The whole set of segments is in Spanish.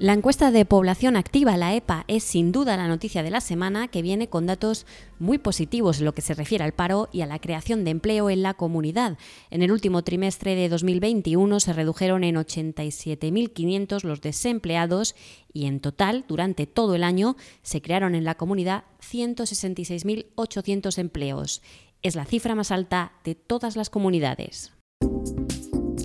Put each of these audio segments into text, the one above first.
La encuesta de población activa, la EPA, es sin duda la noticia de la semana que viene con datos muy positivos en lo que se refiere al paro y a la creación de empleo en la comunidad. En el último trimestre de 2021 se redujeron en 87.500 los desempleados y en total, durante todo el año, se crearon en la comunidad 166.800 empleos. Es la cifra más alta de todas las comunidades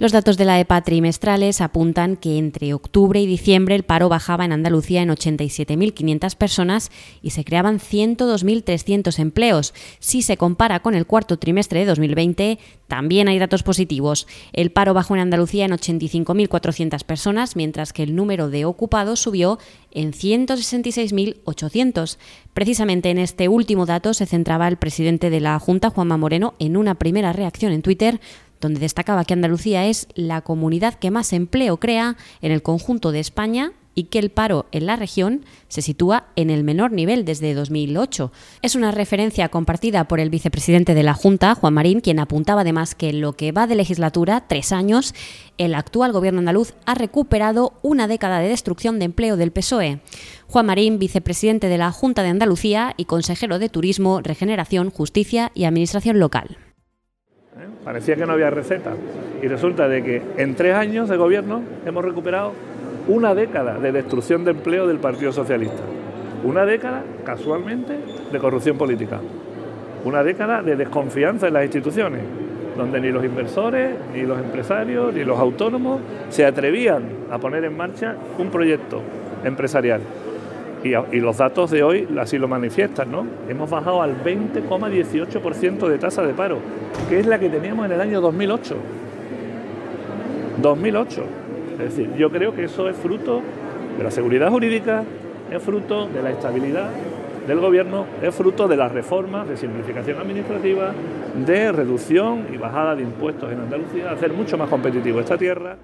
Los datos de la EPA trimestrales apuntan que entre octubre y diciembre el paro bajaba en Andalucía en 87.500 personas y se creaban 102.300 empleos. Si se compara con el cuarto trimestre de 2020, también hay datos positivos. El paro bajó en Andalucía en 85.400 personas, mientras que el número de ocupados subió en 166.800. Precisamente en este último dato se centraba el presidente de la Junta, Juanma Moreno, en una primera reacción en Twitter donde destacaba que Andalucía es la comunidad que más empleo crea en el conjunto de España y que el paro en la región se sitúa en el menor nivel desde 2008. Es una referencia compartida por el vicepresidente de la Junta, Juan Marín, quien apuntaba además que en lo que va de legislatura, tres años, el actual gobierno andaluz ha recuperado una década de destrucción de empleo del PSOE. Juan Marín, vicepresidente de la Junta de Andalucía y consejero de Turismo, Regeneración, Justicia y Administración Local. Parecía que no había receta. Y resulta de que en tres años de gobierno hemos recuperado una década de destrucción de empleo del Partido Socialista. Una década, casualmente, de corrupción política. Una década de desconfianza en las instituciones, donde ni los inversores, ni los empresarios, ni los autónomos se atrevían a poner en marcha un proyecto empresarial. Y, los datos de hoy así lo manifiestan, ¿no? Hemos bajado al 20,18% de tasa de paro, que es la que teníamos en el año 2008. 2008. Es decir, yo creo que eso es fruto de la seguridad jurídica, es fruto de la estabilidad del gobierno, es fruto de las reformas de simplificación administrativa, de reducción y bajada de impuestos en Andalucía, hacer mucho más competitivo esta tierra.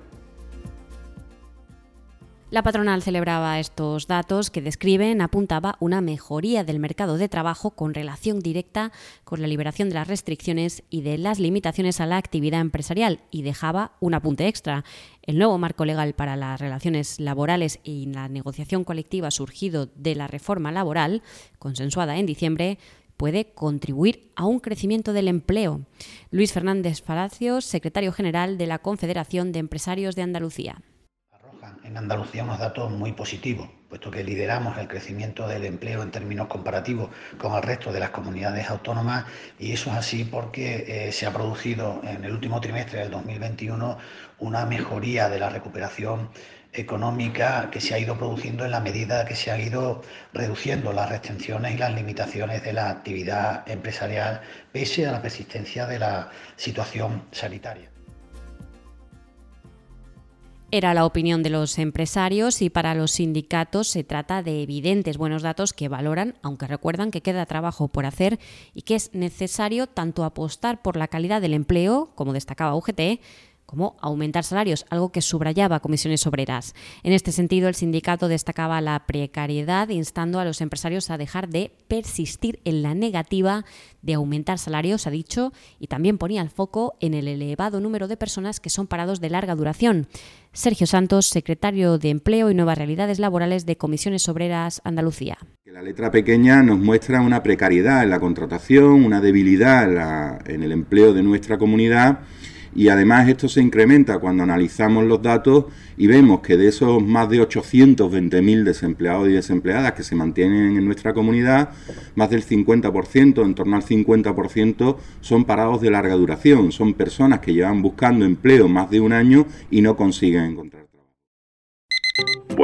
La patronal celebraba estos datos que describen, apuntaba una mejoría del mercado de trabajo con relación directa con la liberación de las restricciones y de las limitaciones a la actividad empresarial y dejaba un apunte extra. El nuevo marco legal para las relaciones laborales y la negociación colectiva surgido de la reforma laboral, consensuada en diciembre, puede contribuir a un crecimiento del empleo. Luis Fernández Palacios, secretario general de la Confederación de Empresarios de Andalucía en Andalucía unos datos muy positivos, puesto que lideramos el crecimiento del empleo en términos comparativos con el resto de las comunidades autónomas y eso es así porque eh, se ha producido en el último trimestre del 2021 una mejoría de la recuperación económica que se ha ido produciendo en la medida que se han ido reduciendo las restricciones y las limitaciones de la actividad empresarial pese a la persistencia de la situación sanitaria. Era la opinión de los empresarios y para los sindicatos se trata de evidentes buenos datos que valoran, aunque recuerdan que queda trabajo por hacer y que es necesario tanto apostar por la calidad del empleo, como destacaba UGT, como aumentar salarios, algo que subrayaba comisiones obreras. En este sentido, el sindicato destacaba la precariedad, instando a los empresarios a dejar de persistir en la negativa de aumentar salarios, ha dicho, y también ponía el foco en el elevado número de personas que son parados de larga duración. Sergio Santos, secretario de Empleo y Nuevas Realidades Laborales de Comisiones Obreras Andalucía. La letra pequeña nos muestra una precariedad en la contratación, una debilidad en, el empleo de nuestra comunidad y además esto se incrementa cuando analizamos los datos y vemos que de esos más de 820.000 desempleados y desempleadas que se mantienen en nuestra comunidad, más del 50%, en torno al 50%, son parados de larga duración, son personas que llevan buscando empleo más de un año y no consiguen encontrar.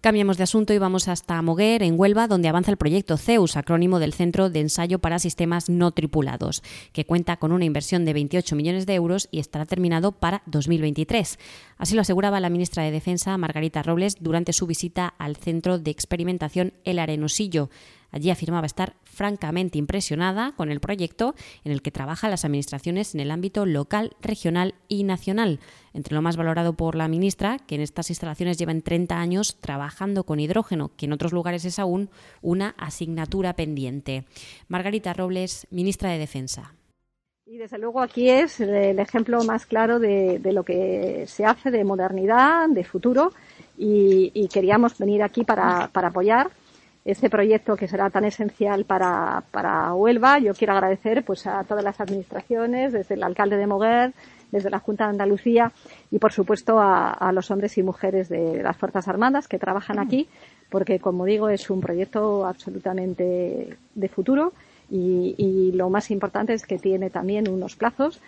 Cambiamos de asunto y vamos hasta Moguer, en Huelva, donde avanza el proyecto CEUS, acrónimo del Centro de Ensayo para Sistemas No Tripulados, que cuenta con una inversión de 28 millones de euros y estará terminado para 2023. Así lo aseguraba la ministra de Defensa, Margarita Robles, durante su visita al Centro de Experimentación El Arenosillo. Allí afirmaba estar francamente impresionada con el proyecto en el que trabajan las administraciones en el ámbito local, regional y nacional. Entre lo más valorado por la ministra, que en estas instalaciones llevan 30 años trabajando con hidrógeno, que en otros lugares es aún una asignatura pendiente. Margarita Robles, ministra de Defensa. Y desde luego aquí es el ejemplo más claro de, lo que se hace de modernidad, de futuro, y, queríamos venir aquí para apoyar este proyecto que será tan esencial para, para Huelva. Yo quiero agradecer pues a todas las administraciones, desde el alcalde de Moguer, desde la Junta de Andalucía y por supuesto a, los hombres y mujeres de las Fuerzas Armadas que trabajan aquí, porque como digo es un proyecto absolutamente de futuro y, y lo más importante es que tiene también unos plazos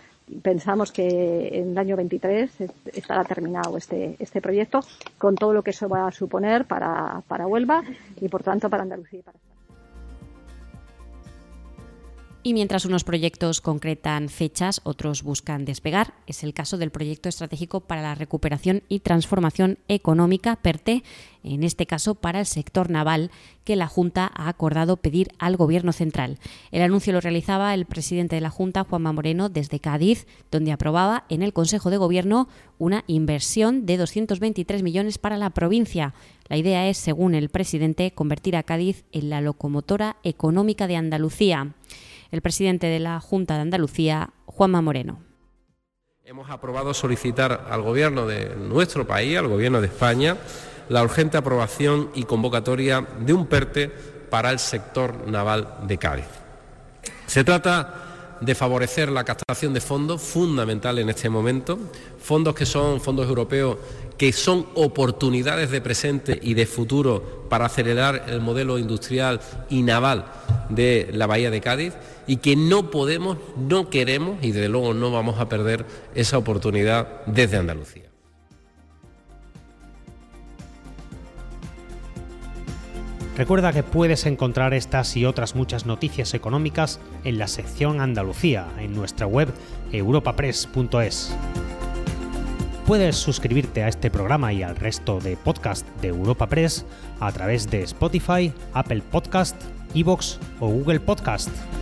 pensamos que en el año 23 estará terminado este, este proyecto con todo lo que eso va a suponer para, para Huelva y por tanto para Andalucía y para. Y mientras unos proyectos concretan fechas, otros buscan despegar. Es el caso del proyecto estratégico para la recuperación y transformación económica, PERTE, en este caso para el sector naval, que la Junta ha acordado pedir al Gobierno central. El anuncio lo realizaba el presidente de la Junta, Juanma Moreno, desde Cádiz, donde aprobaba en el Consejo de Gobierno una inversión de 223 millones para la provincia. La idea es, según el presidente, convertir a Cádiz en la locomotora económica de Andalucía el presidente de la Junta de Andalucía, Juanma Moreno. Hemos aprobado solicitar al Gobierno de nuestro país, al Gobierno de España, la urgente aprobación y convocatoria de un PERTE para el sector naval de Cádiz. Se trata de favorecer la captación de fondos, fundamental en este momento, fondos que son fondos europeos que son oportunidades de presente y de futuro para acelerar el modelo industrial y naval de la Bahía de Cádiz y que no podemos, no queremos y desde luego no vamos a perder esa oportunidad desde Andalucía. Recuerda que puedes encontrar estas y otras muchas noticias económicas en la sección Andalucía en nuestra web europapress.es. Puedes suscribirte a este programa y al resto de podcast de Europa Press a través de Spotify, Apple Podcast, Evox o Google Podcast.